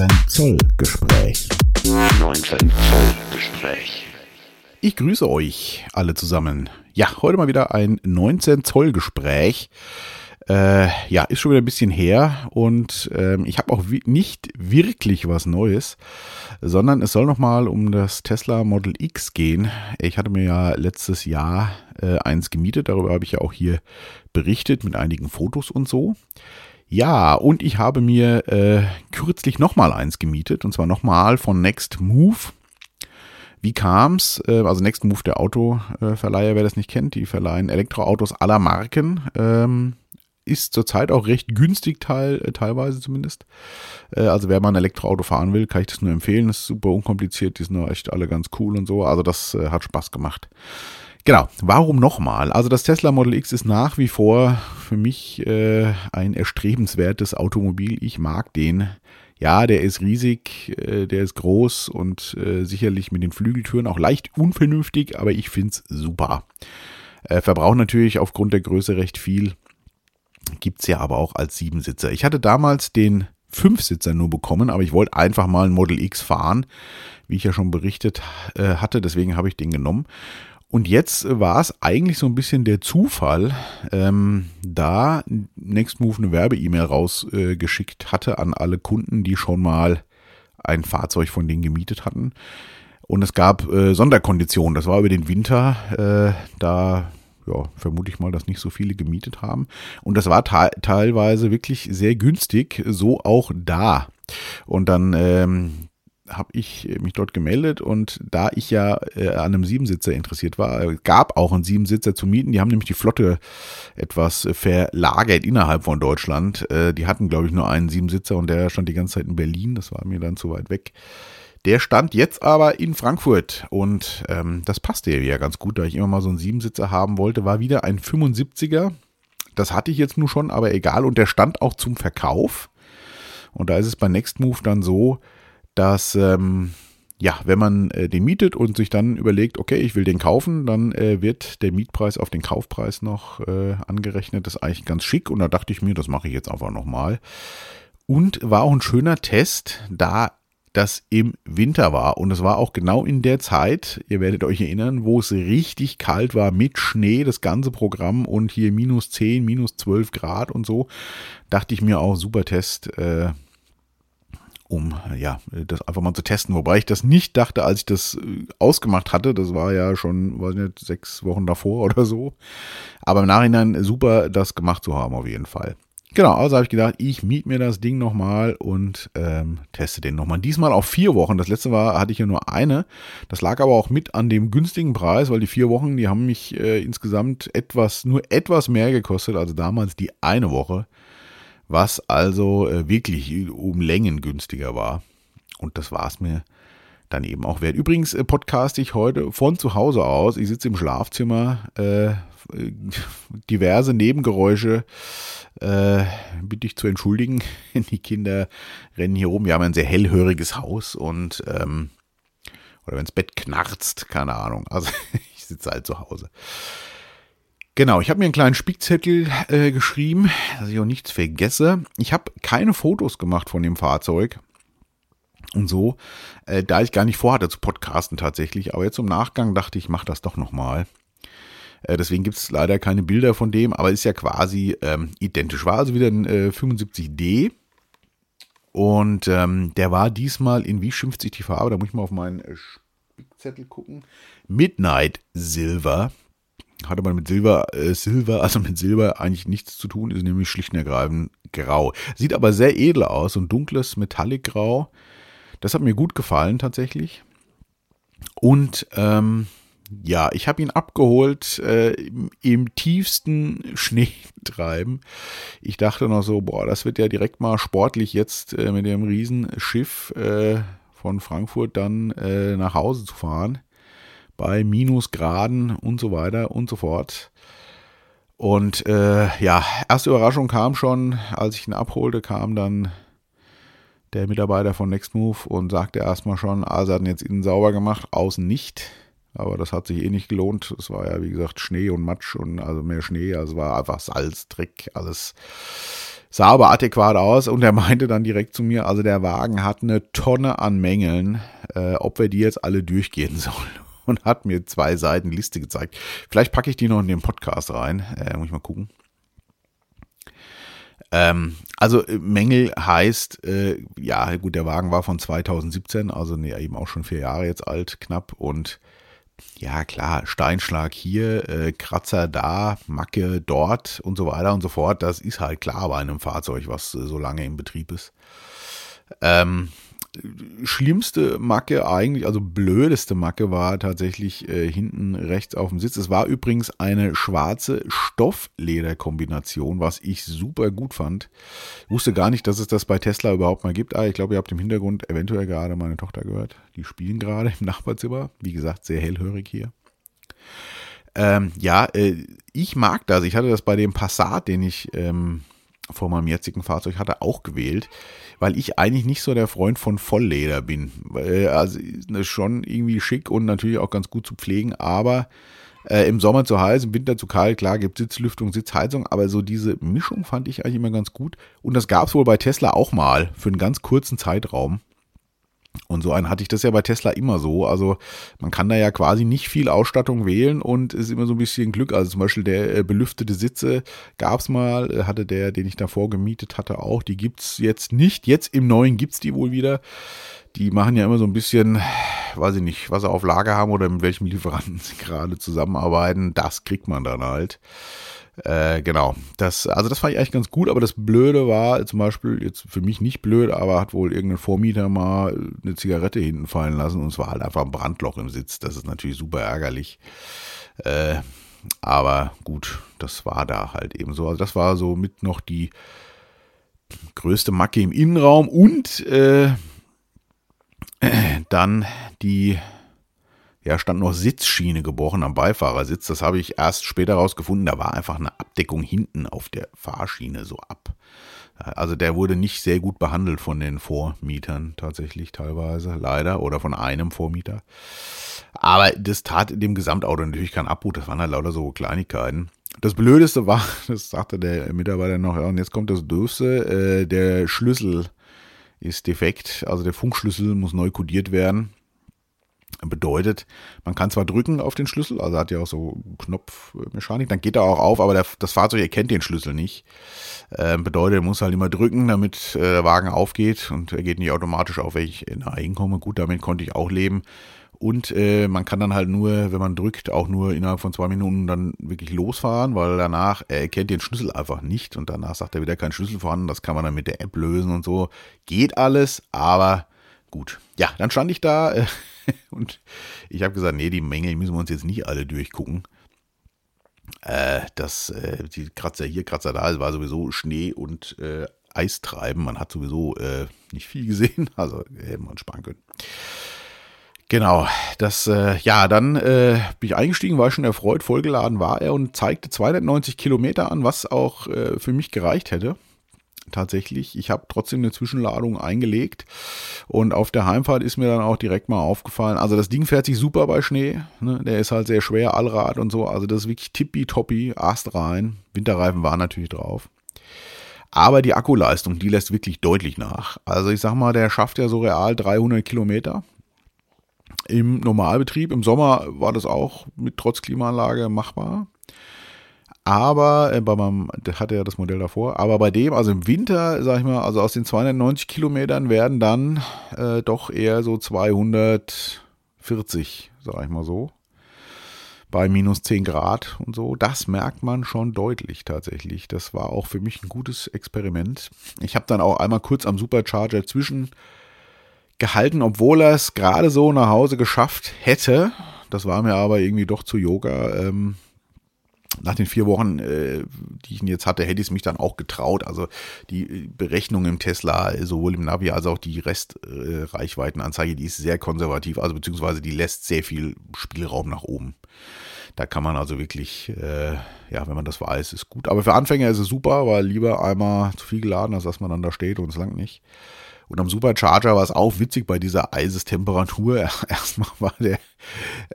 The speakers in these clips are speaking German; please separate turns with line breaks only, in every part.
19 Zoll Gespräch.
19 Zoll Gespräch.
Ich grüße euch alle zusammen. Ja, heute mal wieder ein 19 Zoll Gespräch. Äh, ja, ist schon wieder ein bisschen her und ähm, ich habe auch nicht wirklich was Neues, sondern es soll nochmal um das Tesla Model X gehen. Ich hatte mir ja letztes Jahr äh, eins gemietet, darüber habe ich ja auch hier berichtet mit einigen Fotos und so. Ja, und ich habe mir äh, kürzlich nochmal eins gemietet, und zwar nochmal von Next Move. Wie kam's? Äh, also Next Move, der Autoverleiher, wer das nicht kennt, die verleihen Elektroautos aller Marken. Ähm, ist zurzeit auch recht günstig, teil, äh, teilweise zumindest. Äh, also wer mal ein Elektroauto fahren will, kann ich das nur empfehlen. Das ist super unkompliziert, die sind echt alle ganz cool und so. Also das äh, hat Spaß gemacht. Genau, warum nochmal? Also das Tesla Model X ist nach wie vor für mich äh, ein erstrebenswertes Automobil. Ich mag den. Ja, der ist riesig, äh, der ist groß und äh, sicherlich mit den Flügeltüren auch leicht unvernünftig, aber ich finde es super. Äh, verbraucht natürlich aufgrund der Größe recht viel. Gibt's ja aber auch als Siebensitzer. Ich hatte damals den Fünfsitzer nur bekommen, aber ich wollte einfach mal ein Model X fahren, wie ich ja schon berichtet äh, hatte, deswegen habe ich den genommen. Und jetzt war es eigentlich so ein bisschen der Zufall, ähm, da Nextmove eine Werbe-E-Mail rausgeschickt äh, hatte an alle Kunden, die schon mal ein Fahrzeug von denen gemietet hatten. Und es gab äh, Sonderkonditionen. Das war über den Winter. Äh, da ja, vermute ich mal, dass nicht so viele gemietet haben. Und das war teilweise wirklich sehr günstig, so auch da. Und dann ähm, habe ich mich dort gemeldet und da ich ja äh, an einem Siebensitzer interessiert war, äh, gab auch einen Siebensitzer zu mieten. Die haben nämlich die Flotte etwas verlagert innerhalb von Deutschland. Äh, die hatten, glaube ich, nur einen Siebensitzer und der stand die ganze Zeit in Berlin. Das war mir dann zu weit weg. Der stand jetzt aber in Frankfurt und ähm, das passte ja ganz gut, da ich immer mal so einen Siebensitzer haben wollte. War wieder ein 75er. Das hatte ich jetzt nur schon, aber egal. Und der stand auch zum Verkauf. Und da ist es bei Nextmove dann so, dass ähm, ja, wenn man äh, den mietet und sich dann überlegt, okay, ich will den kaufen, dann äh, wird der Mietpreis auf den Kaufpreis noch äh, angerechnet. Das ist eigentlich ganz schick und da dachte ich mir, das mache ich jetzt einfach nochmal. Und war auch ein schöner Test, da das im Winter war. Und es war auch genau in der Zeit, ihr werdet euch erinnern, wo es richtig kalt war mit Schnee, das ganze Programm und hier minus 10, minus 12 Grad und so. Dachte ich mir auch, super Test. Äh, um ja das einfach mal zu testen. Wobei ich das nicht dachte, als ich das äh, ausgemacht hatte. Das war ja schon, weiß nicht, sechs Wochen davor oder so. Aber im Nachhinein super, das gemacht zu haben auf jeden Fall. Genau, also habe ich gedacht, ich miete mir das Ding nochmal und ähm, teste den nochmal. Diesmal auf vier Wochen. Das letzte war, hatte ich ja nur eine. Das lag aber auch mit an dem günstigen Preis, weil die vier Wochen, die haben mich äh, insgesamt etwas, nur etwas mehr gekostet, also damals die eine Woche was also äh, wirklich um Längen günstiger war. Und das war es mir dann eben auch wert. Übrigens äh, podcaste ich heute von zu Hause aus. Ich sitze im Schlafzimmer. Äh, diverse Nebengeräusche äh, bitte ich zu entschuldigen. Die Kinder rennen hier rum. Wir haben ein sehr hellhöriges Haus und ähm, oder wenn das Bett knarzt, keine Ahnung. Also ich sitze halt zu Hause. Genau, ich habe mir einen kleinen Spickzettel äh, geschrieben, dass ich auch nichts vergesse. Ich habe keine Fotos gemacht von dem Fahrzeug und so, äh, da ich gar nicht vorhatte zu podcasten tatsächlich. Aber jetzt im Nachgang dachte ich, mach das doch nochmal. Äh, deswegen gibt es leider keine Bilder von dem, aber ist ja quasi ähm, identisch. War also wieder ein äh, 75D. Und ähm, der war diesmal in, wie schimpft sich die Farbe? Da muss ich mal auf meinen äh, Spickzettel gucken. Midnight Silver hat aber mit Silber, äh, Silber, also mit Silber eigentlich nichts zu tun, ist nämlich schlicht und ergreifend grau. Sieht aber sehr edel aus, so ein dunkles Metallic-Grau. Das hat mir gut gefallen tatsächlich. Und ähm, ja, ich habe ihn abgeholt äh, im, im, tiefsten Schneetreiben. Ich dachte noch so, boah, das wird ja direkt mal sportlich jetzt äh, mit dem Riesenschiff äh, von Frankfurt dann äh, nach Hause zu fahren bei Minusgraden und so weiter und so fort. Und äh, ja, erste Überraschung kam schon, als ich ihn abholte, kam dann der Mitarbeiter von Nextmove und sagte erstmal schon, ah, sie hatten jetzt innen sauber gemacht, außen nicht. Aber das hat sich eh nicht gelohnt. Es war ja, wie gesagt, Schnee und Matsch und also mehr Schnee. Also war einfach Salz, Dreck, alles Sah aber adäquat aus und er meinte dann direkt zu mir, also der Wagen hat eine Tonne an Mängeln, äh, ob wir die jetzt alle durchgehen sollen. Und hat mir zwei Seiten Liste gezeigt. Vielleicht packe ich die noch in den Podcast rein. Äh, muss ich mal gucken. Ähm, also äh, Mängel heißt, äh, ja gut, der Wagen war von 2017, also nee, eben auch schon vier Jahre jetzt alt, knapp. Und ja klar, Steinschlag hier, äh, Kratzer da, Macke dort und so weiter und so fort. Das ist halt klar bei einem Fahrzeug, was äh, so lange im Betrieb ist. Ähm, schlimmste Macke eigentlich, also blödeste Macke war tatsächlich äh, hinten rechts auf dem Sitz. Es war übrigens eine schwarze Stofflederkombination, was ich super gut fand. Ich wusste gar nicht, dass es das bei Tesla überhaupt mal gibt. Ah, ich glaube, ihr habt im Hintergrund eventuell gerade meine Tochter gehört. Die spielen gerade im Nachbarzimmer. Wie gesagt, sehr hellhörig hier. Ähm, ja, äh, ich mag das. Ich hatte das bei dem Passat, den ich ähm, vor meinem jetzigen Fahrzeug hatte, auch gewählt, weil ich eigentlich nicht so der Freund von Vollleder bin. Also das ist schon irgendwie schick und natürlich auch ganz gut zu pflegen, aber äh, im Sommer zu heiß, im Winter zu kalt, klar, gibt Sitzlüftung, Sitzheizung, aber so diese Mischung fand ich eigentlich immer ganz gut. Und das gab es wohl bei Tesla auch mal für einen ganz kurzen Zeitraum. Und so einen hatte ich das ja bei Tesla immer so. Also man kann da ja quasi nicht viel Ausstattung wählen und ist immer so ein bisschen Glück. Also zum Beispiel der äh, belüftete Sitze gab es mal, äh, hatte der, den ich davor gemietet hatte, auch. Die gibt es jetzt nicht. Jetzt im neuen gibt es die wohl wieder. Die machen ja immer so ein bisschen, weiß ich nicht, was sie auf Lager haben oder mit welchem Lieferanten sie gerade zusammenarbeiten. Das kriegt man dann halt. Äh, genau. Das, also das fand ich eigentlich ganz gut, aber das Blöde war zum Beispiel, jetzt für mich nicht blöd, aber hat wohl irgendein Vormieter mal eine Zigarette hinten fallen lassen und es war halt einfach ein Brandloch im Sitz. Das ist natürlich super ärgerlich. Äh, aber gut, das war da halt eben so. Also das war so mit noch die größte Macke im Innenraum und äh, dann die ja, stand noch Sitzschiene gebrochen am Beifahrersitz. Das habe ich erst später rausgefunden. Da war einfach eine Abdeckung hinten auf der Fahrschiene so ab. Also der wurde nicht sehr gut behandelt von den Vormietern tatsächlich teilweise, leider, oder von einem Vormieter. Aber das tat dem Gesamtauto natürlich keinen Abbruch, das waren halt lauter so Kleinigkeiten. Das Blödeste war, das sagte der Mitarbeiter noch, ja, und jetzt kommt das Dürfste, äh, der Schlüssel ist defekt, also der Funkschlüssel muss neu kodiert werden. Bedeutet, man kann zwar drücken auf den Schlüssel, also hat ja auch so Knopfmechanik, dann geht er auch auf, aber der, das Fahrzeug erkennt den Schlüssel nicht. Äh, bedeutet, er muss halt immer drücken, damit äh, der Wagen aufgeht und er geht nicht automatisch auf, wenn ich nahe hinkomme. Gut, damit konnte ich auch leben. Und äh, man kann dann halt nur, wenn man drückt, auch nur innerhalb von zwei Minuten dann wirklich losfahren, weil danach, er erkennt den Schlüssel einfach nicht und danach sagt er wieder kein Schlüssel vorhanden. Das kann man dann mit der App lösen und so. Geht alles, aber gut. Ja, dann stand ich da äh, und ich habe gesagt, nee, die Mängel müssen wir uns jetzt nicht alle durchgucken. Äh, das, äh, die Kratzer hier, Kratzer da, es war sowieso Schnee und äh, Eistreiben. Man hat sowieso äh, nicht viel gesehen, also hätte man sparen können. Genau, das, äh, ja, dann äh, bin ich eingestiegen, war schon erfreut, vollgeladen war er und zeigte 290 Kilometer an, was auch äh, für mich gereicht hätte tatsächlich. Ich habe trotzdem eine Zwischenladung eingelegt und auf der Heimfahrt ist mir dann auch direkt mal aufgefallen, also das Ding fährt sich super bei Schnee, ne? der ist halt sehr schwer, Allrad und so, also das ist wirklich tippitoppi, Ast rein, Winterreifen waren natürlich drauf. Aber die Akkuleistung, die lässt wirklich deutlich nach. Also ich sag mal, der schafft ja so real 300 Kilometer im Normalbetrieb. Im Sommer war das auch mit trotz Klimaanlage machbar. Aber äh, bei meinem, der hatte ja das Modell davor, aber bei dem, also im Winter, sag ich mal, also aus den 290 Kilometern werden dann äh, doch eher so 240, sag ich mal so. Bei minus 10 Grad und so. Das merkt man schon deutlich tatsächlich. Das war auch für mich ein gutes Experiment. Ich habe dann auch einmal kurz am Supercharger zwischen gehalten, obwohl er es gerade so nach Hause geschafft hätte. Das war mir aber irgendwie doch zu Yoga. Ähm, nach den vier Wochen, äh, die ich jetzt hatte, hätte ich es mich dann auch getraut. Also die Berechnung im Tesla, sowohl im Navi als auch die Restreichweitenanzeige, äh, die ist sehr konservativ, also beziehungsweise die lässt sehr viel Spielraum nach oben. Da kann man also wirklich, äh, ja, wenn man das weiß, ist gut. Aber für Anfänger ist es super, weil lieber einmal zu viel geladen, als dass man dann da steht und es langt nicht. Und am Supercharger war es auch witzig bei dieser Eisestemperatur. Erstmal war der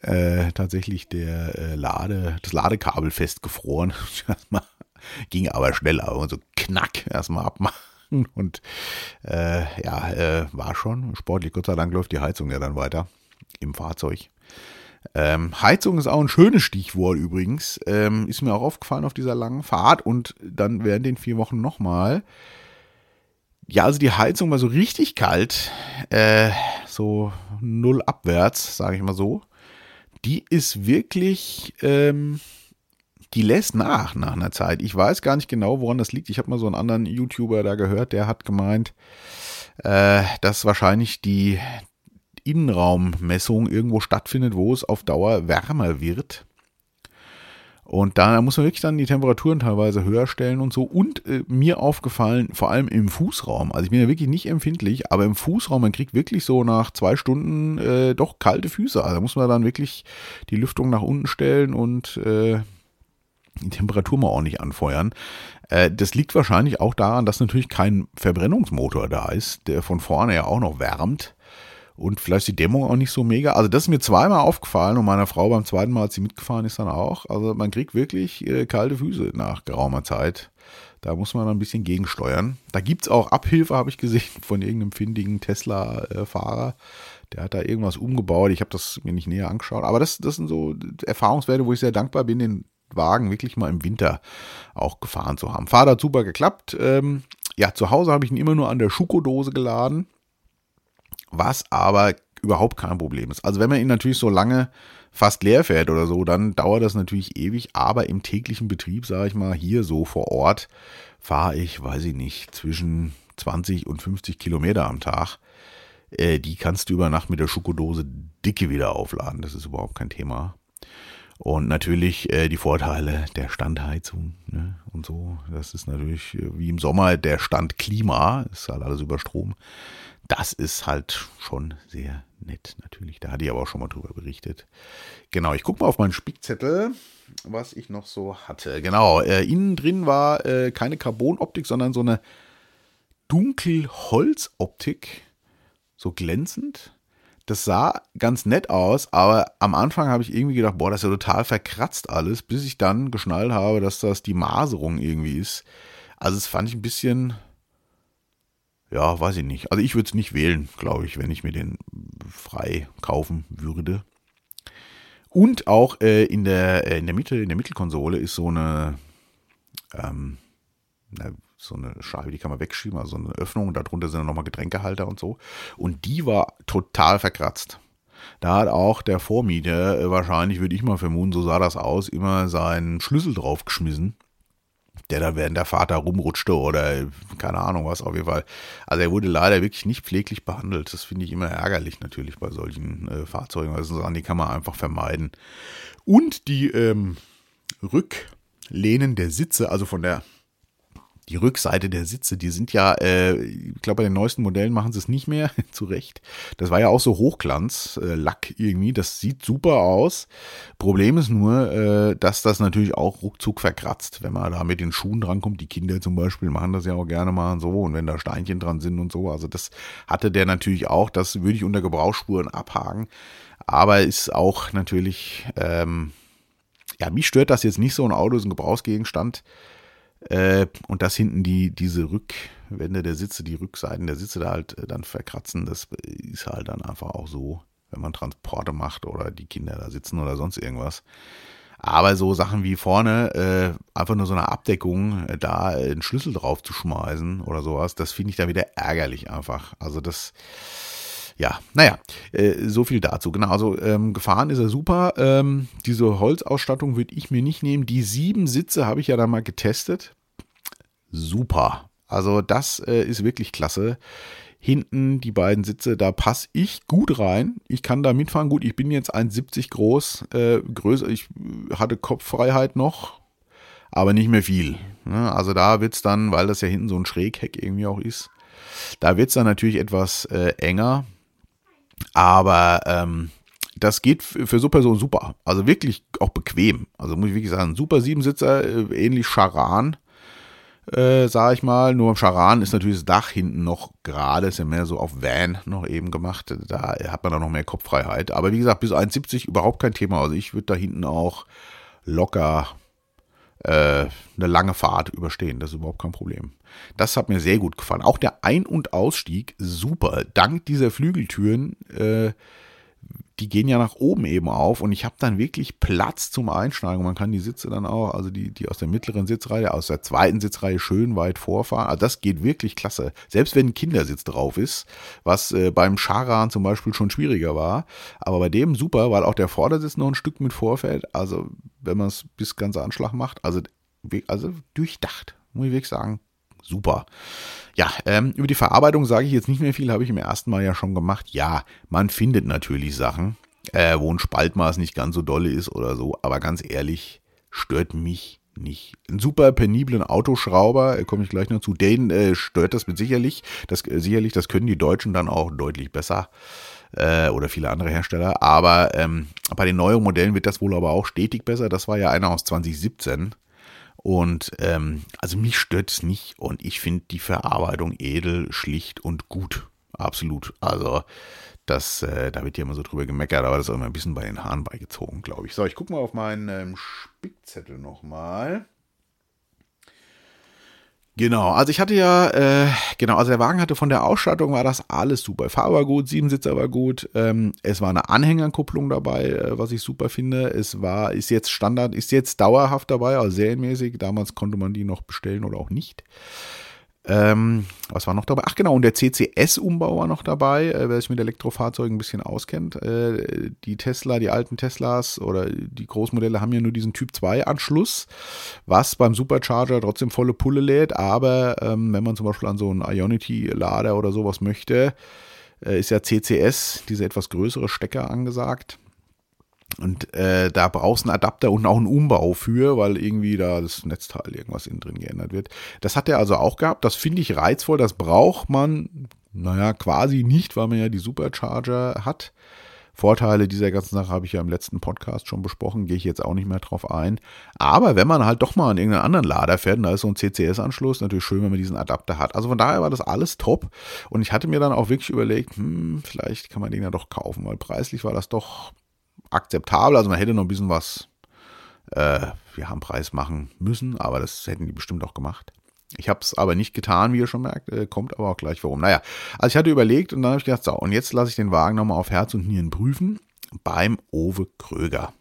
äh, tatsächlich der äh, Lade, das Ladekabel festgefroren. Erstmal Ging aber schneller und so knack erstmal abmachen. Und äh, ja, äh, war schon sportlich. Gott sei Dank läuft die Heizung ja dann weiter im Fahrzeug. Ähm, Heizung ist auch ein schönes Stichwort übrigens. Ähm, ist mir auch aufgefallen auf dieser langen Fahrt und dann während den vier Wochen nochmal. Ja, also die Heizung war so richtig kalt, äh, so null abwärts, sage ich mal so. Die ist wirklich, ähm, die lässt nach nach einer Zeit. Ich weiß gar nicht genau, woran das liegt. Ich habe mal so einen anderen YouTuber da gehört, der hat gemeint, äh, dass wahrscheinlich die Innenraummessung irgendwo stattfindet, wo es auf Dauer wärmer wird. Und da muss man wirklich dann die Temperaturen teilweise höher stellen und so. Und äh, mir aufgefallen, vor allem im Fußraum, also ich bin ja wirklich nicht empfindlich, aber im Fußraum, man kriegt wirklich so nach zwei Stunden äh, doch kalte Füße. Also da muss man dann wirklich die Lüftung nach unten stellen und äh, die Temperatur mal ordentlich anfeuern. Äh, das liegt wahrscheinlich auch daran, dass natürlich kein Verbrennungsmotor da ist, der von vorne ja auch noch wärmt und vielleicht die Dämmung auch nicht so mega. Also das ist mir zweimal aufgefallen und meiner Frau beim zweiten Mal, als sie mitgefahren ist, dann auch. Also man kriegt wirklich äh, kalte Füße nach geraumer Zeit. Da muss man ein bisschen gegensteuern. Da gibt es auch Abhilfe, habe ich gesehen, von irgendeinem findigen Tesla-Fahrer. Der hat da irgendwas umgebaut. Ich habe das mir nicht näher angeschaut. Aber das, das sind so Erfahrungswerte, wo ich sehr dankbar bin, den Wagen wirklich mal im Winter auch gefahren zu haben. Fahrt hat super geklappt. Ähm, ja, zu Hause habe ich ihn immer nur an der Schuko-Dose geladen was aber überhaupt kein Problem ist. Also wenn man ihn natürlich so lange fast leer fährt oder so, dann dauert das natürlich ewig, aber im täglichen Betrieb, sage ich mal, hier so vor Ort, fahre ich, weiß ich nicht, zwischen 20 und 50 Kilometer am Tag. Äh, die kannst du über Nacht mit der Schokodose dicke wieder aufladen, das ist überhaupt kein Thema. Und natürlich äh, die Vorteile der Standheizung ne, und so. Das ist natürlich äh, wie im Sommer der Standklima, ist halt alles über Strom das ist halt schon sehr nett, natürlich. Da hatte ich aber auch schon mal drüber berichtet. Genau, ich gucke mal auf meinen Spickzettel, was ich noch so hatte. Genau, äh, innen drin war äh, keine Carbonoptik, sondern so eine Dunkelholzoptik, so glänzend. Das sah ganz nett aus, aber am Anfang habe ich irgendwie gedacht, boah, das ist ja total verkratzt alles, bis ich dann geschnallt habe, dass das die Maserung irgendwie ist. Also, es fand ich ein bisschen, ja, weiß ich nicht. Also ich würde es nicht wählen, glaube ich, wenn ich mir den frei kaufen würde. Und auch äh, in, der, äh, in der Mitte, in der Mittelkonsole ist so eine, ähm, so eine Scheibe, die kann man wegschieben, also so eine Öffnung. Darunter sind dann nochmal Getränkehalter und so. Und die war total verkratzt. Da hat auch der Vormieter, äh, wahrscheinlich würde ich mal vermuten, so sah das aus, immer seinen Schlüssel draufgeschmissen der da während der da rumrutschte oder keine Ahnung was, auf jeden Fall. Also er wurde leider wirklich nicht pfleglich behandelt. Das finde ich immer ärgerlich natürlich bei solchen äh, Fahrzeugen. Also Sachen, die kann man einfach vermeiden. Und die ähm, Rücklehnen der Sitze, also von der die Rückseite der Sitze, die sind ja, äh, ich glaube, bei den neuesten Modellen machen sie es nicht mehr, zu Recht. Das war ja auch so Hochglanz, äh, Lack irgendwie, das sieht super aus. Problem ist nur, äh, dass das natürlich auch ruckzuck verkratzt, wenn man da mit den Schuhen drankommt. Die Kinder zum Beispiel machen das ja auch gerne mal so, und wenn da Steinchen dran sind und so. Also das hatte der natürlich auch, das würde ich unter Gebrauchsspuren abhaken. Aber ist auch natürlich, ähm, ja, mich stört das jetzt nicht so, ein Auto ist ein Gebrauchsgegenstand. Äh, und das hinten die, diese Rückwände der Sitze, die Rückseiten der Sitze da halt äh, dann verkratzen, das ist halt dann einfach auch so, wenn man Transporte macht oder die Kinder da sitzen oder sonst irgendwas. Aber so Sachen wie vorne, äh, einfach nur so eine Abdeckung, äh, da einen Schlüssel drauf zu schmeißen oder sowas, das finde ich da wieder ärgerlich einfach. Also das, ja, naja, äh, so viel dazu. Genau, also ähm, gefahren ist er super. Ähm, diese Holzausstattung würde ich mir nicht nehmen. Die sieben Sitze habe ich ja dann mal getestet. Super. Also das äh, ist wirklich klasse. Hinten die beiden Sitze, da passe ich gut rein. Ich kann da mitfahren. Gut, ich bin jetzt 1,70 groß, äh, größer. Ich hatte Kopffreiheit noch, aber nicht mehr viel. Ne? Also da wird es dann, weil das ja hinten so ein Schrägheck irgendwie auch ist, da wird es dann natürlich etwas äh, enger. Aber ähm, das geht für so Personen super. Also wirklich auch bequem. Also muss ich wirklich sagen, super Siebensitzer, äh, ähnlich Charan, äh, sage ich mal. Nur im Charan ist natürlich das Dach hinten noch gerade, ist ja mehr so auf Van noch eben gemacht. Da hat man dann noch mehr Kopffreiheit. Aber wie gesagt, bis 1,70 überhaupt kein Thema. Also ich würde da hinten auch locker äh, eine lange Fahrt überstehen. Das ist überhaupt kein Problem. Das hat mir sehr gut gefallen. Auch der Ein- und Ausstieg, super. Dank dieser Flügeltüren, äh, die gehen ja nach oben eben auf und ich habe dann wirklich Platz zum Einsteigen. Man kann die Sitze dann auch, also die, die aus der mittleren Sitzreihe, aus der zweiten Sitzreihe schön weit vorfahren. Also das geht wirklich klasse. Selbst wenn ein Kindersitz drauf ist, was äh, beim Charan zum Beispiel schon schwieriger war. Aber bei dem super, weil auch der Vordersitz noch ein Stück mit vorfällt. Also wenn man es bis ganz Anschlag macht, also, also durchdacht, muss ich wirklich sagen super. Ja, ähm, über die Verarbeitung sage ich jetzt nicht mehr viel, habe ich im ersten Mal ja schon gemacht. Ja, man findet natürlich Sachen, äh, wo ein Spaltmaß nicht ganz so dolle ist oder so, aber ganz ehrlich, stört mich nicht. Ein super peniblen Autoschrauber, äh, komme ich gleich noch zu, den äh, stört das mit sicherlich. Das, äh, sicherlich, das können die Deutschen dann auch deutlich besser äh, oder viele andere Hersteller. Aber ähm, bei den neueren Modellen wird das wohl aber auch stetig besser. Das war ja einer aus 2017. Und ähm, also mich stört es nicht und ich finde die Verarbeitung edel, schlicht und gut. Absolut. Also das, äh, da wird ja immer so drüber gemeckert, aber das ist auch immer ein bisschen bei den Haaren beigezogen, glaube ich. So, ich gucke mal auf meinen ähm, Spickzettel nochmal. Genau, also ich hatte ja, äh, genau, also der Wagen hatte von der Ausstattung war das alles super. Farbe war gut, Siebensitzer war gut. Ähm, es war eine Anhängerkupplung dabei, äh, was ich super finde. Es war, ist jetzt Standard, ist jetzt dauerhaft dabei, also serienmäßig. Damals konnte man die noch bestellen oder auch nicht. Ähm, was war noch dabei? Ach genau, und der CCS-Umbau war noch dabei, äh, wer sich mit Elektrofahrzeugen ein bisschen auskennt. Äh, die Tesla, die alten Teslas oder die Großmodelle haben ja nur diesen Typ 2-Anschluss, was beim Supercharger trotzdem volle Pulle lädt, aber ähm, wenn man zum Beispiel an so einen Ionity-Lader oder sowas möchte, äh, ist ja CCS, diese etwas größere Stecker angesagt. Und äh, da brauchst du einen Adapter und auch einen Umbau für, weil irgendwie da das Netzteil irgendwas innen drin geändert wird. Das hat er also auch gehabt. Das finde ich reizvoll. Das braucht man, naja, quasi nicht, weil man ja die Supercharger hat. Vorteile dieser ganzen Sache habe ich ja im letzten Podcast schon besprochen, gehe ich jetzt auch nicht mehr drauf ein. Aber wenn man halt doch mal an irgendeinen anderen Lader fährt, und da ist so ein CCS-Anschluss, natürlich schön, wenn man diesen Adapter hat. Also von daher war das alles top. Und ich hatte mir dann auch wirklich überlegt, hm, vielleicht kann man den ja doch kaufen, weil preislich war das doch akzeptabel. Also man hätte noch ein bisschen was äh, wir haben Preis machen müssen, aber das hätten die bestimmt auch gemacht. Ich habe es aber nicht getan, wie ihr schon merkt, äh, kommt aber auch gleich warum. Naja, also ich hatte überlegt und dann habe ich gedacht, so, und jetzt lasse ich den Wagen nochmal auf Herz und Nieren prüfen beim Owe Kröger.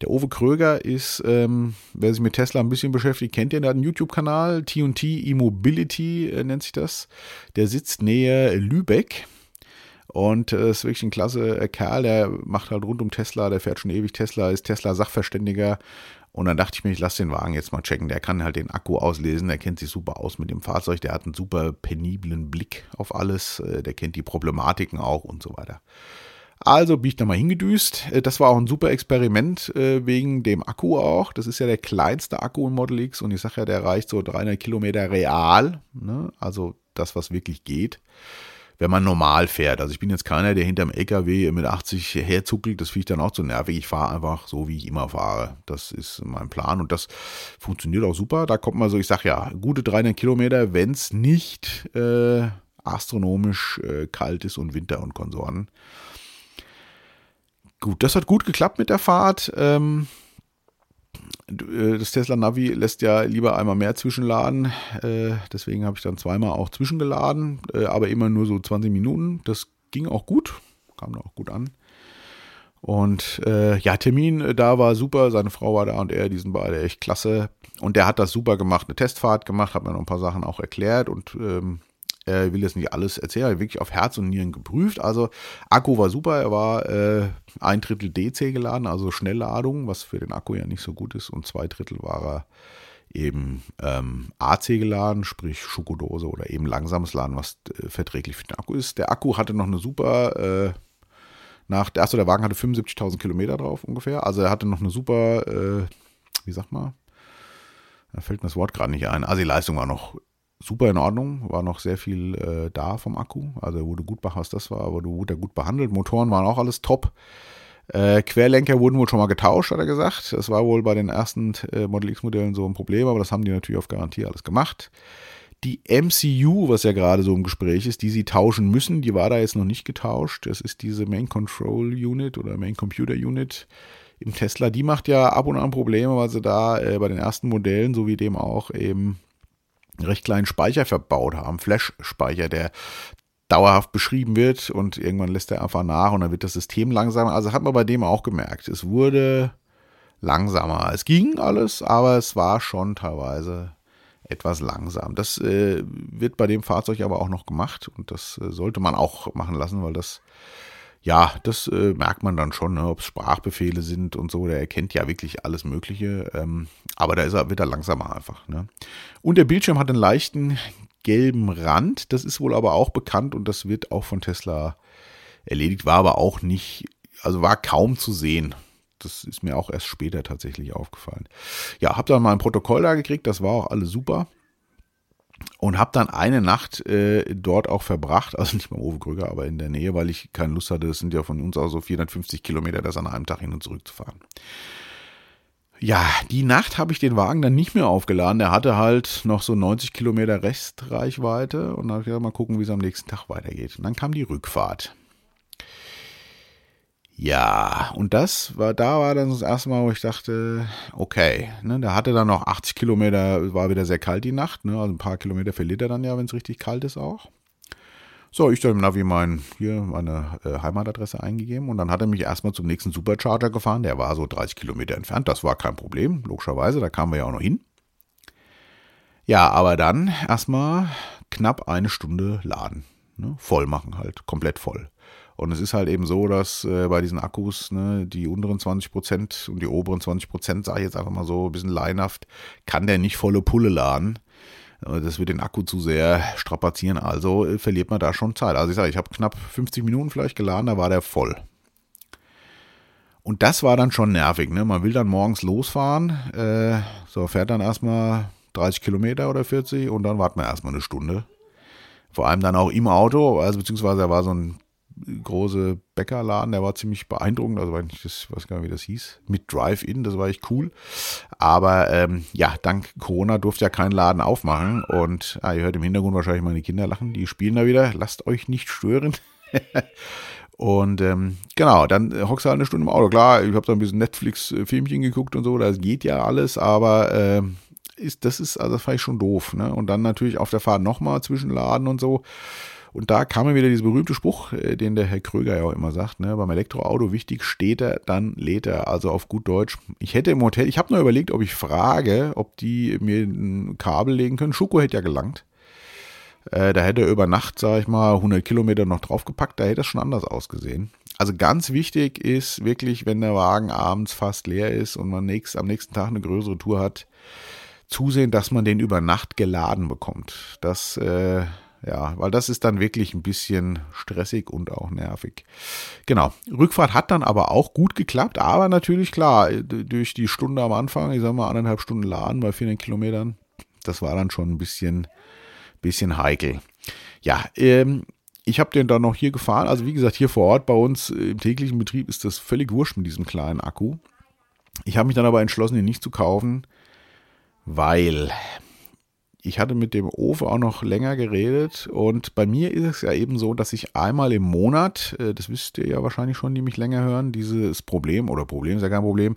Der Owe Kröger ist, ähm, wer sich mit Tesla ein bisschen beschäftigt, kennt ihr, der hat einen YouTube-Kanal, T&T E-Mobility äh, nennt sich das. Der sitzt näher Lübeck und äh, ist wirklich ein klasse äh, Kerl, der macht halt rund um Tesla, der fährt schon ewig Tesla, ist Tesla-Sachverständiger. Und dann dachte ich mir, ich lasse den Wagen jetzt mal checken. Der kann halt den Akku auslesen, der kennt sich super aus mit dem Fahrzeug, der hat einen super peniblen Blick auf alles, äh, der kennt die Problematiken auch und so weiter. Also bin ich da mal hingedüst. Äh, das war auch ein super Experiment äh, wegen dem Akku auch. Das ist ja der kleinste Akku im Model X und ich sage ja, der reicht so 300 Kilometer real. Ne? Also das, was wirklich geht wenn man normal fährt. Also ich bin jetzt keiner, der hinterm LKW mit 80 herzuckelt, das finde ich dann auch zu nervig. Ich fahre einfach so, wie ich immer fahre. Das ist mein Plan und das funktioniert auch super. Da kommt man so, ich sage ja, gute 300 Kilometer, wenn es nicht äh, astronomisch äh, kalt ist und Winter und Konsorten. Gut, das hat gut geklappt mit der Fahrt. Ähm, äh, das Tesla Navi lässt ja lieber einmal mehr zwischenladen. Äh, deswegen habe ich dann zweimal auch zwischengeladen, äh, aber immer nur so 20 Minuten. Das ging auch gut, kam auch gut an. Und äh, ja, Termin da war super. Seine Frau war da und er, die sind beide echt klasse. Und der hat das super gemacht, eine Testfahrt gemacht, hat mir noch ein paar Sachen auch erklärt und ähm, er will jetzt nicht alles erzählen, er wirklich auf Herz und Nieren geprüft. Also Akku war super, er war äh, ein Drittel DC geladen, also Schnellladung, was für den Akku ja nicht so gut ist. Und zwei Drittel war er eben ähm, AC geladen, sprich Schokodose oder eben langsames Laden, was äh, verträglich für den Akku ist. Der Akku hatte noch eine super, äh, nach, achso, der Wagen hatte 75.000 Kilometer drauf ungefähr. Also er hatte noch eine super, äh, wie sagt man, da fällt mir das Wort gerade nicht ein. Also die Leistung war noch super in Ordnung, war noch sehr viel äh, da vom Akku. Also wurde gut, was das war, aber wurde gut behandelt. Motoren waren auch alles top. Äh, Querlenker wurden wohl schon mal getauscht, hat er gesagt. Das war wohl bei den ersten äh, Model X-Modellen so ein Problem, aber das haben die natürlich auf Garantie alles gemacht. Die MCU, was ja gerade so im Gespräch ist, die sie tauschen müssen, die war da jetzt noch nicht getauscht. Das ist diese Main Control Unit oder Main Computer Unit im Tesla, die macht ja ab und an Probleme, weil sie da äh, bei den ersten Modellen, so wie dem auch, eben recht kleinen Speicher verbaut haben, Flash-Speicher, der dauerhaft beschrieben wird und irgendwann lässt er einfach nach und dann wird das System langsamer. Also hat man bei dem auch gemerkt, es wurde langsamer. Es ging alles, aber es war schon teilweise etwas langsam. Das äh, wird bei dem Fahrzeug aber auch noch gemacht und das äh, sollte man auch machen lassen, weil das ja, das äh, merkt man dann schon, ne, ob es Sprachbefehle sind und so. Der erkennt ja wirklich alles Mögliche. Ähm, aber da ist er, wird er langsamer einfach. Ne? Und der Bildschirm hat einen leichten gelben Rand. Das ist wohl aber auch bekannt und das wird auch von Tesla erledigt. War aber auch nicht, also war kaum zu sehen. Das ist mir auch erst später tatsächlich aufgefallen. Ja, hab dann mal ein Protokoll da gekriegt. Das war auch alles super und habe dann eine Nacht äh, dort auch verbracht, also nicht beim Uwe Krüger, aber in der Nähe, weil ich keine Lust hatte, das sind ja von uns aus so 450 Kilometer, das an einem Tag hin und zurück zu fahren. Ja, die Nacht habe ich den Wagen dann nicht mehr aufgeladen. Der hatte halt noch so 90 Kilometer Restreichweite und dann habe ich gedacht, mal gucken, wie es am nächsten Tag weitergeht. Und dann kam die Rückfahrt. Ja, und das war, da war dann das erste Mal, wo ich dachte, okay, ne, der hatte dann noch 80 Kilometer, war wieder sehr kalt die Nacht, ne, also ein paar Kilometer verliert er dann ja, wenn es richtig kalt ist auch. So, ich dann im Navi mein, hier meine äh, Heimatadresse eingegeben und dann hat er mich erstmal zum nächsten Supercharger gefahren, der war so 30 Kilometer entfernt, das war kein Problem, logischerweise, da kamen wir ja auch noch hin. Ja, aber dann erstmal knapp eine Stunde laden, ne, voll machen halt, komplett voll. Und es ist halt eben so, dass äh, bei diesen Akkus ne, die unteren 20 Prozent und die oberen 20 Prozent, sage ich jetzt einfach mal so ein bisschen leinhaft, kann der nicht volle Pulle laden. Äh, das wird den Akku zu sehr strapazieren, also äh, verliert man da schon Zeit. Also ich sage, ich habe knapp 50 Minuten vielleicht geladen, da war der voll. Und das war dann schon nervig. Ne? Man will dann morgens losfahren, äh, so fährt dann erstmal 30 Kilometer oder 40 und dann wartet man erstmal eine Stunde. Vor allem dann auch im Auto, also beziehungsweise da war so ein große Bäckerladen, der war ziemlich beeindruckend, also weiß weiß gar nicht, wie das hieß, mit Drive-In, das war echt cool. Aber ähm, ja, dank Corona durfte ja kein Laden aufmachen und ah, ihr hört im Hintergrund wahrscheinlich meine Kinder lachen, die spielen da wieder, lasst euch nicht stören. und ähm, genau, dann hockst du halt eine Stunde im Auto. Klar, ich habe da ein bisschen Netflix-Filmchen geguckt und so, das geht ja alles, aber äh, ist, das ist, also das fand ich schon doof. Ne? Und dann natürlich auf der Fahrt nochmal zwischenladen und so. Und da kam mir wieder dieser berühmte Spruch, äh, den der Herr Kröger ja auch immer sagt, ne, beim Elektroauto wichtig, steht er, dann lädt er. Also auf gut Deutsch. Ich hätte im Hotel, ich habe nur überlegt, ob ich frage, ob die mir ein Kabel legen können. Schuko hätte ja gelangt. Äh, da hätte er über Nacht, sag ich mal, 100 Kilometer noch draufgepackt. Da hätte es schon anders ausgesehen. Also ganz wichtig ist wirklich, wenn der Wagen abends fast leer ist und man nächst, am nächsten Tag eine größere Tour hat, zusehen, dass man den über Nacht geladen bekommt. Das äh, ja, weil das ist dann wirklich ein bisschen stressig und auch nervig. Genau. Rückfahrt hat dann aber auch gut geklappt, aber natürlich klar, durch die Stunde am Anfang, ich sag mal anderthalb Stunden Laden bei 400 Kilometern, das war dann schon ein bisschen, bisschen heikel. Ja, ähm, ich habe den dann noch hier gefahren. Also wie gesagt, hier vor Ort bei uns im täglichen Betrieb ist das völlig wurscht mit diesem kleinen Akku. Ich habe mich dann aber entschlossen, ihn nicht zu kaufen, weil ich hatte mit dem Ofe auch noch länger geredet und bei mir ist es ja eben so, dass ich einmal im Monat, äh, das wisst ihr ja wahrscheinlich schon, die mich länger hören, dieses Problem oder Problem ist ja kein Problem,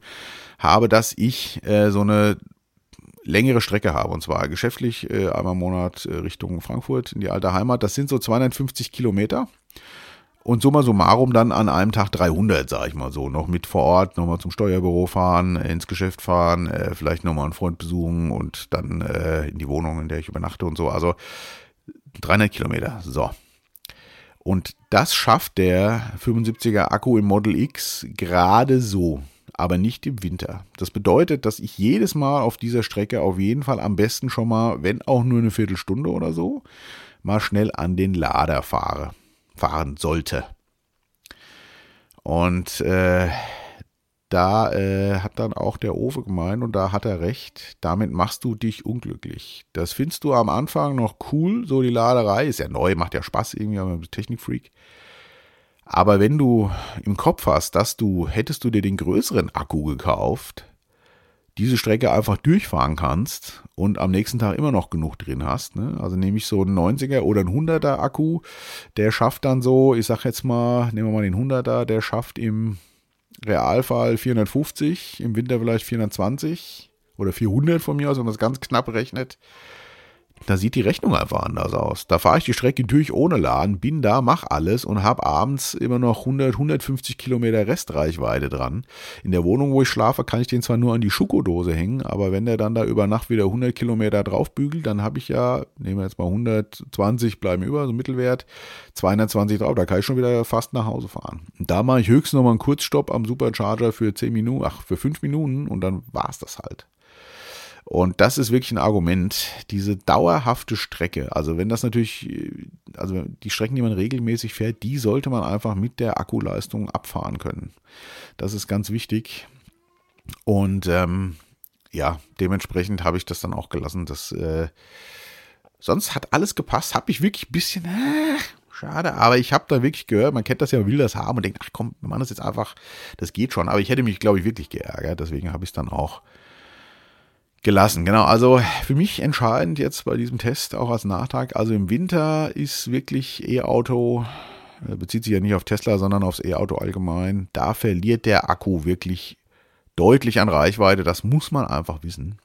habe, dass ich äh, so eine längere Strecke habe und zwar geschäftlich äh, einmal im Monat Richtung Frankfurt in die alte Heimat. Das sind so 250 Kilometer und summa summarum dann an einem Tag 300, sag ich mal so, noch mit vor Ort, nochmal zum Steuerbüro fahren, ins Geschäft fahren, äh, vielleicht nochmal einen Freund besuchen und dann äh, in die Wohnung, in der ich übernachte und so. Also 300 Kilometer, so. Und das schafft der 75er Akku im Model X gerade so, aber nicht im Winter. Das bedeutet, dass ich jedes Mal auf dieser Strecke auf jeden Fall am besten schon mal, wenn auch nur eine Viertelstunde oder so, mal schnell an den Lader fahre fahren sollte. Und äh, da äh, hat dann auch der Ofe gemeint und da hat er recht, damit machst du dich unglücklich. Das findest du am Anfang noch cool, so die Laderei, ist ja neu, macht ja Spaß irgendwie, aber Technikfreak. Aber wenn du im Kopf hast, dass du, hättest du dir den größeren Akku gekauft, diese Strecke einfach durchfahren kannst und am nächsten Tag immer noch genug drin hast. Ne? Also nehme ich so einen 90er oder einen 100er Akku, der schafft dann so, ich sag jetzt mal, nehmen wir mal den 100er, der schafft im Realfall 450, im Winter vielleicht 420 oder 400 von mir aus, wenn man es ganz knapp rechnet da sieht die Rechnung einfach anders aus. Da fahre ich die Strecke durch ohne Laden, bin da, mach alles und habe abends immer noch 100, 150 Kilometer Restreichweite dran. In der Wohnung, wo ich schlafe, kann ich den zwar nur an die Schukodose hängen, aber wenn der dann da über Nacht wieder 100 Kilometer draufbügelt, dann habe ich ja, nehmen wir jetzt mal 120 bleiben über, so Mittelwert, 220 drauf, da kann ich schon wieder fast nach Hause fahren. Da mache ich höchstens noch mal einen Kurzstopp am Supercharger für 10 Minuten, ach, für 5 Minuten und dann war es das halt. Und das ist wirklich ein Argument, diese dauerhafte Strecke. Also wenn das natürlich, also die Strecken, die man regelmäßig fährt, die sollte man einfach mit der Akkuleistung abfahren können. Das ist ganz wichtig. Und ähm, ja, dementsprechend habe ich das dann auch gelassen. Das, äh, sonst hat alles gepasst. Habe ich wirklich ein bisschen, äh, schade, aber ich habe da wirklich gehört, man kennt das ja, man will das haben und denkt, ach komm, wir machen das jetzt einfach, das geht schon. Aber ich hätte mich, glaube ich, wirklich geärgert. Deswegen habe ich es dann auch gelassen. Genau, also für mich entscheidend jetzt bei diesem Test auch als Nachtrag. Also im Winter ist wirklich E-Auto, äh, bezieht sich ja nicht auf Tesla, sondern aufs E-Auto allgemein. Da verliert der Akku wirklich deutlich an Reichweite. Das muss man einfach wissen.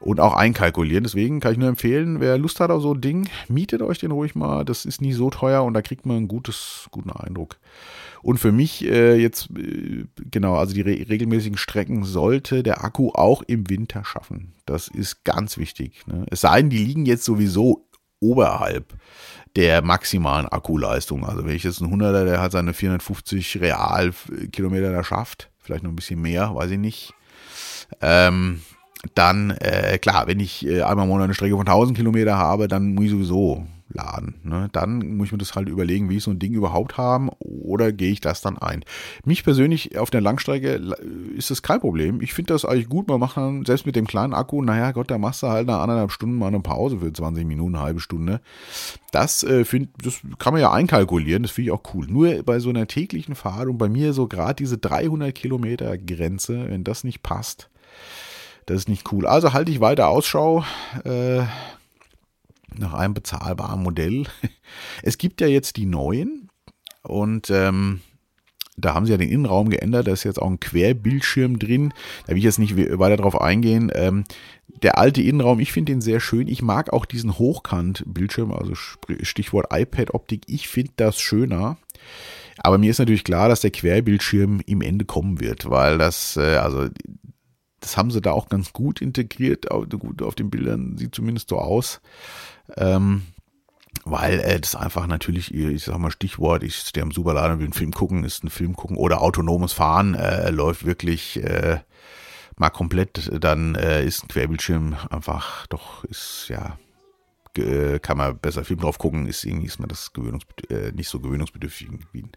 Und auch einkalkulieren. Deswegen kann ich nur empfehlen, wer Lust hat auf so ein Ding, mietet euch den ruhig mal. Das ist nie so teuer und da kriegt man einen gutes, guten Eindruck. Und für mich äh, jetzt, äh, genau, also die re regelmäßigen Strecken sollte der Akku auch im Winter schaffen. Das ist ganz wichtig. Ne? Es sei denn, die liegen jetzt sowieso oberhalb der maximalen Akkuleistung. Also wenn ich jetzt einen 100er, der hat seine 450 Realkilometer da schafft, vielleicht noch ein bisschen mehr, weiß ich nicht. Ähm, dann, äh, klar, wenn ich äh, einmal im Monat eine Strecke von 1000 Kilometer habe, dann muss ich sowieso laden. Ne? Dann muss ich mir das halt überlegen, wie ich so ein Ding überhaupt haben oder gehe ich das dann ein. Mich persönlich auf der Langstrecke ist das kein Problem. Ich finde das eigentlich gut. Man macht dann selbst mit dem kleinen Akku, naja Gott, da machst du halt nach anderthalb Stunden mal eine Pause für 20 Minuten, eine halbe Stunde. Das, äh, find, das kann man ja einkalkulieren, das finde ich auch cool. Nur bei so einer täglichen Fahrt und bei mir so gerade diese 300 Kilometer Grenze, wenn das nicht passt, das ist nicht cool. Also halte ich weiter Ausschau. Äh, nach einem bezahlbaren Modell. Es gibt ja jetzt die neuen und ähm, da haben sie ja den Innenraum geändert, da ist jetzt auch ein Querbildschirm drin. Da will ich jetzt nicht weiter drauf eingehen. Ähm, der alte Innenraum, ich finde den sehr schön. Ich mag auch diesen Hochkant-Bildschirm, also Stichwort iPad-Optik. Ich finde das schöner. Aber mir ist natürlich klar, dass der Querbildschirm im Ende kommen wird, weil das, äh, also das haben sie da auch ganz gut integriert. Gut, auf den Bildern sieht zumindest so aus. Ähm, weil äh, das einfach natürlich, ich sag mal Stichwort, ich stehe am Superladen und will einen Film gucken, ist ein Film gucken oder autonomes Fahren äh, läuft wirklich äh, mal komplett, dann äh, ist ein Querbildschirm einfach doch, ist ja, kann man besser Film drauf gucken, ist irgendwie ist man das äh, nicht so gewöhnungsbedürftig wie ein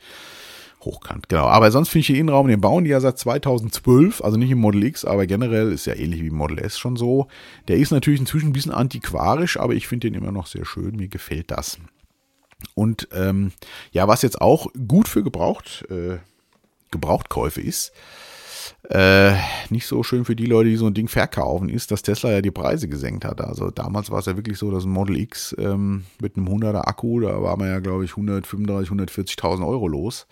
hochkant. Genau. Aber sonst finde ich den Innenraum, den bauen die ja seit 2012, also nicht im Model X, aber generell ist ja ähnlich wie Model S schon so. Der ist natürlich inzwischen ein bisschen antiquarisch, aber ich finde den immer noch sehr schön. Mir gefällt das. Und ähm, ja, was jetzt auch gut für gebraucht, äh, Gebrauchtkäufe ist, äh, nicht so schön für die Leute, die so ein Ding verkaufen, ist, dass Tesla ja die Preise gesenkt hat. Also damals war es ja wirklich so, dass ein Model X ähm, mit einem 100er Akku, da war man ja, glaube ich, 135, 140.000 Euro los.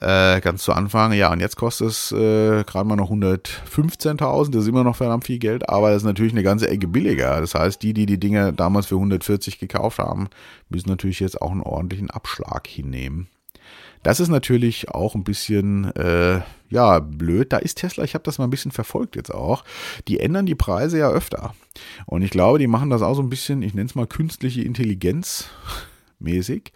Äh, ganz zu Anfang, ja, und jetzt kostet es äh, gerade mal noch 115.000, das ist immer noch verdammt viel Geld, aber das ist natürlich eine ganze Ecke billiger. Das heißt, die, die die Dinge damals für 140 gekauft haben, müssen natürlich jetzt auch einen ordentlichen Abschlag hinnehmen. Das ist natürlich auch ein bisschen, äh, ja, blöd. Da ist Tesla, ich habe das mal ein bisschen verfolgt jetzt auch. Die ändern die Preise ja öfter. Und ich glaube, die machen das auch so ein bisschen, ich nenne es mal künstliche Intelligenz mäßig.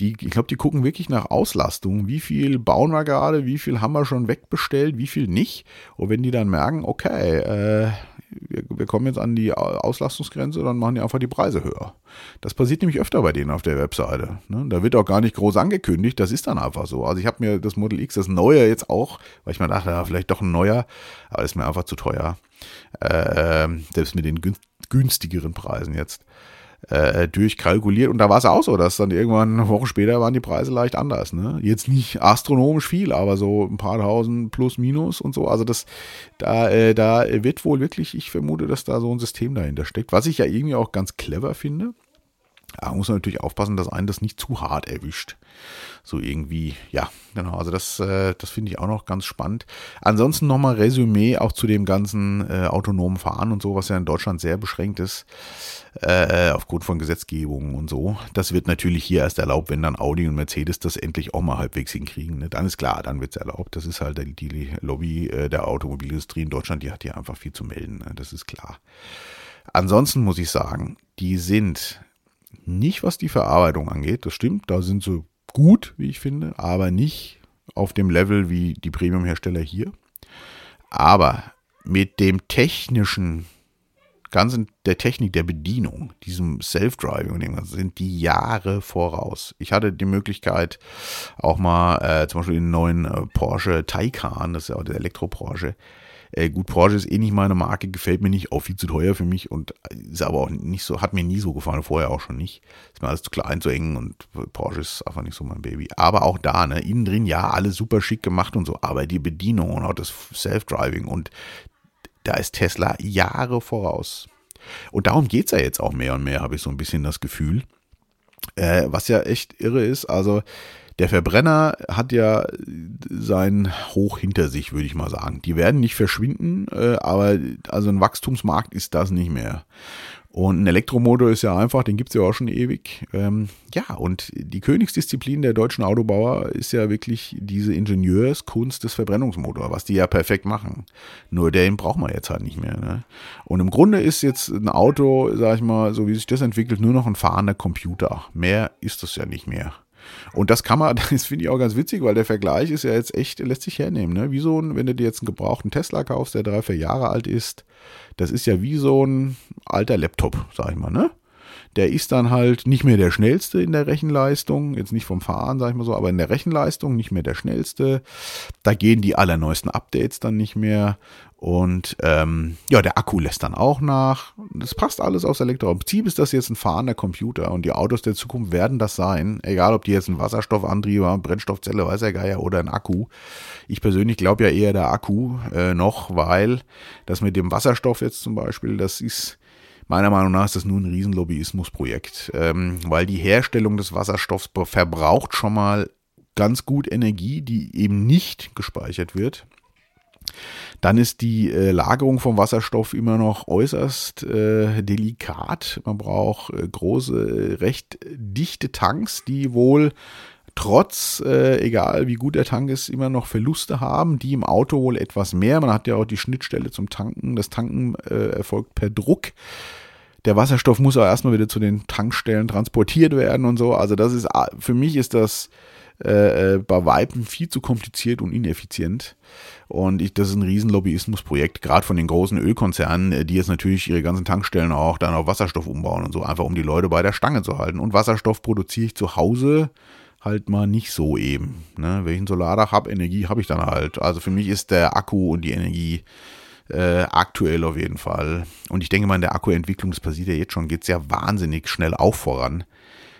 Die, ich glaube, die gucken wirklich nach Auslastung. Wie viel bauen wir gerade? Wie viel haben wir schon wegbestellt? Wie viel nicht? Und wenn die dann merken, okay, äh, wir, wir kommen jetzt an die Auslastungsgrenze, dann machen die einfach die Preise höher. Das passiert nämlich öfter bei denen auf der Webseite. Ne? Da wird auch gar nicht groß angekündigt, das ist dann einfach so. Also ich habe mir das Model X, das neue jetzt auch, weil ich mir dachte, ja, vielleicht doch ein neuer, aber ist mir einfach zu teuer. Äh, selbst mit den günstigeren Preisen jetzt äh, durchkalkuliert. Und da war es auch so, dass dann irgendwann eine Woche später waren die Preise leicht anders. Ne? Jetzt nicht astronomisch viel, aber so ein paar tausend plus minus und so. Also das, da, äh, da wird wohl wirklich, ich vermute, dass da so ein System dahinter steckt, was ich ja irgendwie auch ganz clever finde. Da muss man natürlich aufpassen, dass einen das nicht zu hart erwischt. So irgendwie, ja, genau. Also das, äh, das finde ich auch noch ganz spannend. Ansonsten nochmal Resümee auch zu dem ganzen äh, autonomen Fahren und so, was ja in Deutschland sehr beschränkt ist, äh, aufgrund von Gesetzgebungen und so. Das wird natürlich hier erst erlaubt, wenn dann Audi und Mercedes das endlich auch mal halbwegs hinkriegen. Ne? Dann ist klar, dann wird es erlaubt. Das ist halt die, die Lobby äh, der Automobilindustrie in Deutschland, die hat hier einfach viel zu melden. Ne? Das ist klar. Ansonsten muss ich sagen, die sind nicht, was die Verarbeitung angeht. Das stimmt, da sind sie gut, wie ich finde, aber nicht auf dem Level wie die Premium-Hersteller hier. Aber mit dem technischen, ganzen, der Technik der Bedienung, diesem Self-Driving und dem sind die Jahre voraus. Ich hatte die Möglichkeit, auch mal äh, zum Beispiel den neuen äh, Porsche Taycan, das ist ja auch der Elektro-Porsche, äh, gut, Porsche ist eh nicht meine Marke, gefällt mir nicht, auch viel zu teuer für mich und ist aber auch nicht so, hat mir nie so gefallen, vorher auch schon nicht. Ist mir alles zu klein, zu eng und Porsche ist einfach nicht so mein Baby. Aber auch da, ne, innen drin, ja, alles super schick gemacht und so, aber die Bedienung und auch das Self-Driving und da ist Tesla Jahre voraus. Und darum geht's ja jetzt auch mehr und mehr, habe ich so ein bisschen das Gefühl. Äh, was ja echt irre ist, also der Verbrenner hat ja sein Hoch hinter sich, würde ich mal sagen. Die werden nicht verschwinden, äh, aber also ein Wachstumsmarkt ist das nicht mehr. Und ein Elektromotor ist ja einfach, den gibt's ja auch schon ewig. Ähm, ja, und die Königsdisziplin der deutschen Autobauer ist ja wirklich diese Ingenieurskunst des Verbrennungsmotors, was die ja perfekt machen. Nur den braucht man jetzt halt nicht mehr. Ne? Und im Grunde ist jetzt ein Auto, sag ich mal, so wie sich das entwickelt, nur noch ein fahrender Computer. Mehr ist das ja nicht mehr. Und das kann man, das finde ich auch ganz witzig, weil der Vergleich ist ja jetzt echt, lässt sich hernehmen. Ne? Wie so ein, wenn du dir jetzt einen gebrauchten Tesla kaufst, der drei, vier Jahre alt ist, das ist ja wie so ein alter Laptop, sag ich mal, ne? Der ist dann halt nicht mehr der schnellste in der Rechenleistung, jetzt nicht vom Fahren, sag ich mal so, aber in der Rechenleistung nicht mehr der schnellste. Da gehen die allerneuesten Updates dann nicht mehr und ähm, ja, der Akku lässt dann auch nach. Das passt alles aufs Elektro. Im Prinzip ist das jetzt ein fahrender Computer und die Autos der Zukunft werden das sein. Egal, ob die jetzt einen Wasserstoffantrieb haben, Brennstoffzelle, weiß der Geier oder ein Akku. Ich persönlich glaube ja eher der Akku äh, noch, weil das mit dem Wasserstoff jetzt zum Beispiel, das ist meiner Meinung nach ist das nur ein Riesenlobbyismusprojekt, ähm, weil die Herstellung des Wasserstoffs verbraucht schon mal ganz gut Energie, die eben nicht gespeichert wird. Dann ist die äh, Lagerung vom Wasserstoff immer noch äußerst äh, delikat. Man braucht äh, große, recht dichte Tanks, die wohl trotz, äh, egal wie gut der Tank ist, immer noch Verluste haben, die im Auto wohl etwas mehr. Man hat ja auch die Schnittstelle zum Tanken. Das Tanken äh, erfolgt per Druck. Der Wasserstoff muss auch erstmal wieder zu den Tankstellen transportiert werden und so. Also das ist, für mich ist das äh, äh, bei Weitem viel zu kompliziert und ineffizient. Und ich, das ist ein Riesenlobbyismusprojekt, gerade von den großen Ölkonzernen, äh, die jetzt natürlich ihre ganzen Tankstellen auch dann auf Wasserstoff umbauen und so, einfach um die Leute bei der Stange zu halten. Und Wasserstoff produziere ich zu Hause halt mal nicht so eben. Ne? Ein Solardach habe, Energie habe ich dann halt. Also für mich ist der Akku und die Energie äh, aktuell auf jeden Fall. Und ich denke mal, in der Akkuentwicklung, das passiert ja jetzt schon, geht es ja wahnsinnig schnell auch voran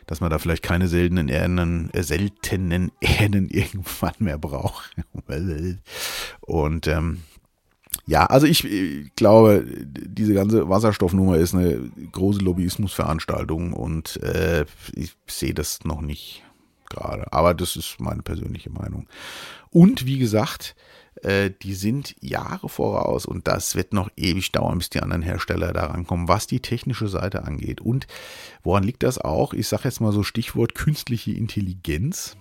dass man da vielleicht keine seltenen Erden, äh, seltenen Erden irgendwann mehr braucht. Und ähm, ja, also ich, ich glaube, diese ganze Wasserstoffnummer ist eine große Lobbyismusveranstaltung und äh, ich sehe das noch nicht gerade. Aber das ist meine persönliche Meinung. Und wie gesagt, äh, die sind Jahre voraus und das wird noch ewig dauern, bis die anderen Hersteller da rankommen, was die technische Seite angeht. Und woran liegt das auch? Ich sage jetzt mal so Stichwort künstliche Intelligenz.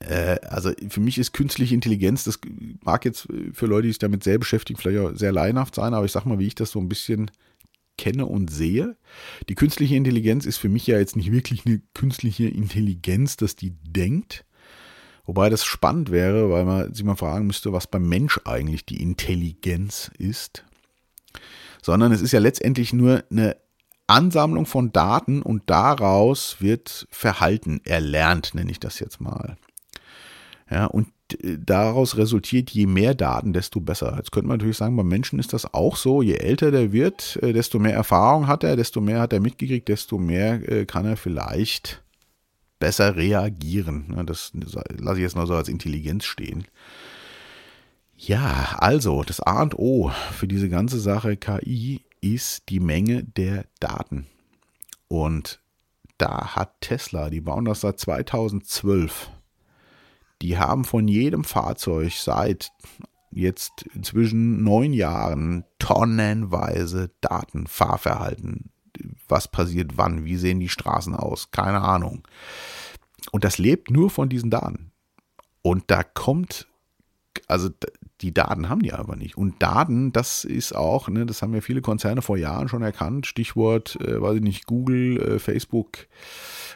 Äh, also für mich ist künstliche Intelligenz, das mag jetzt für Leute, die sich damit sehr beschäftigen, vielleicht auch sehr laienhaft sein, aber ich sage mal, wie ich das so ein bisschen kenne und sehe. Die künstliche Intelligenz ist für mich ja jetzt nicht wirklich eine künstliche Intelligenz, dass die denkt, Wobei das spannend wäre, weil man sich mal fragen müsste, was beim Mensch eigentlich die Intelligenz ist. Sondern es ist ja letztendlich nur eine Ansammlung von Daten und daraus wird Verhalten erlernt, nenne ich das jetzt mal. Ja, und äh, daraus resultiert, je mehr Daten, desto besser. Jetzt könnte man natürlich sagen, beim Menschen ist das auch so. Je älter der wird, äh, desto mehr Erfahrung hat er, desto mehr hat er mitgekriegt, desto mehr äh, kann er vielleicht besser reagieren. Das lasse ich jetzt mal so als Intelligenz stehen. Ja, also das A und O für diese ganze Sache KI ist die Menge der Daten. Und da hat Tesla, die bauen das seit 2012, die haben von jedem Fahrzeug seit jetzt inzwischen neun Jahren tonnenweise Daten, Fahrverhalten, was passiert wann, wie sehen die Straßen aus, keine Ahnung. Und das lebt nur von diesen Daten. Und da kommt, also die Daten haben die aber nicht. Und Daten, das ist auch, ne, das haben ja viele Konzerne vor Jahren schon erkannt, Stichwort, äh, weiß ich nicht, Google, äh, Facebook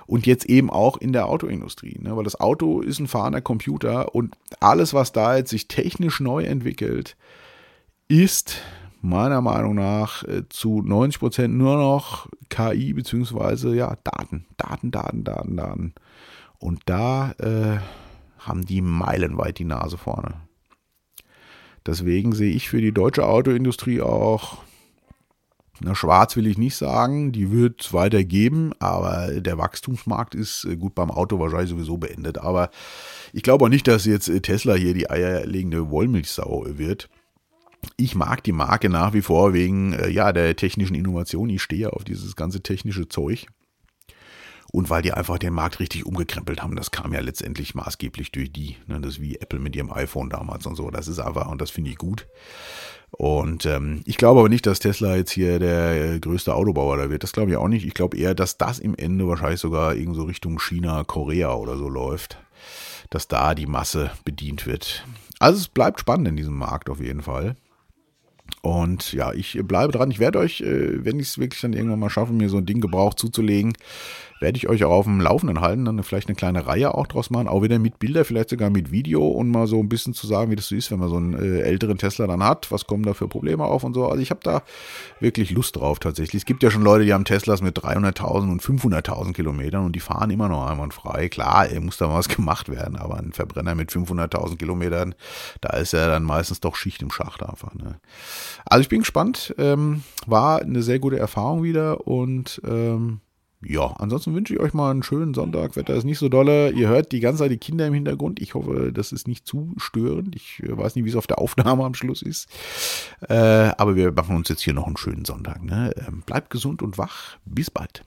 und jetzt eben auch in der Autoindustrie. Ne, weil das Auto ist ein fahrender Computer und alles, was da jetzt sich technisch neu entwickelt, ist meiner Meinung nach äh, zu 90 Prozent nur noch KI beziehungsweise ja Daten, Daten, Daten, Daten, Daten. Und da äh, haben die meilenweit die Nase vorne. Deswegen sehe ich für die deutsche Autoindustrie auch, na, schwarz will ich nicht sagen, die wird es weiter geben, aber der Wachstumsmarkt ist äh, gut beim Auto wahrscheinlich sowieso beendet. Aber ich glaube auch nicht, dass jetzt äh, Tesla hier die eierlegende Wollmilchsau wird. Ich mag die Marke nach wie vor wegen äh, ja, der technischen Innovation. Ich stehe auf dieses ganze technische Zeug und weil die einfach den Markt richtig umgekrempelt haben. Das kam ja letztendlich maßgeblich durch die. Ne? Das ist wie Apple mit ihrem iPhone damals und so. Das ist einfach, und das finde ich gut. Und ähm, ich glaube aber nicht, dass Tesla jetzt hier der größte Autobauer da wird. Das glaube ich auch nicht. Ich glaube eher, dass das im Ende wahrscheinlich sogar irgendwo Richtung China, Korea oder so läuft. Dass da die Masse bedient wird. Also es bleibt spannend in diesem Markt auf jeden Fall. Und ja, ich bleibe dran. Ich werde euch, äh, wenn ich es wirklich dann irgendwann mal schaffe, mir so ein Ding gebraucht zuzulegen, werde ich euch auch auf dem Laufenden halten, dann vielleicht eine kleine Reihe auch draus machen, auch wieder mit Bilder, vielleicht sogar mit Video und mal so ein bisschen zu sagen, wie das so ist, wenn man so einen äh, älteren Tesla dann hat, was kommen da für Probleme auf und so. Also ich habe da wirklich Lust drauf tatsächlich. Es gibt ja schon Leute, die haben Teslas mit 300.000 und 500.000 Kilometern und die fahren immer noch einwandfrei. Klar, muss da mal was gemacht werden, aber ein Verbrenner mit 500.000 Kilometern, da ist ja dann meistens doch Schicht im Schacht einfach. Ne? Also ich bin gespannt, ähm, war eine sehr gute Erfahrung wieder und ähm, ja, ansonsten wünsche ich euch mal einen schönen Sonntag. Wetter ist nicht so dolle. Ihr hört die ganze Zeit die Kinder im Hintergrund. Ich hoffe, das ist nicht zu störend. Ich äh, weiß nicht, wie es auf der Aufnahme am Schluss ist. Äh, aber wir machen uns jetzt hier noch einen schönen Sonntag. Ne? Ähm, bleibt gesund und wach. Bis bald.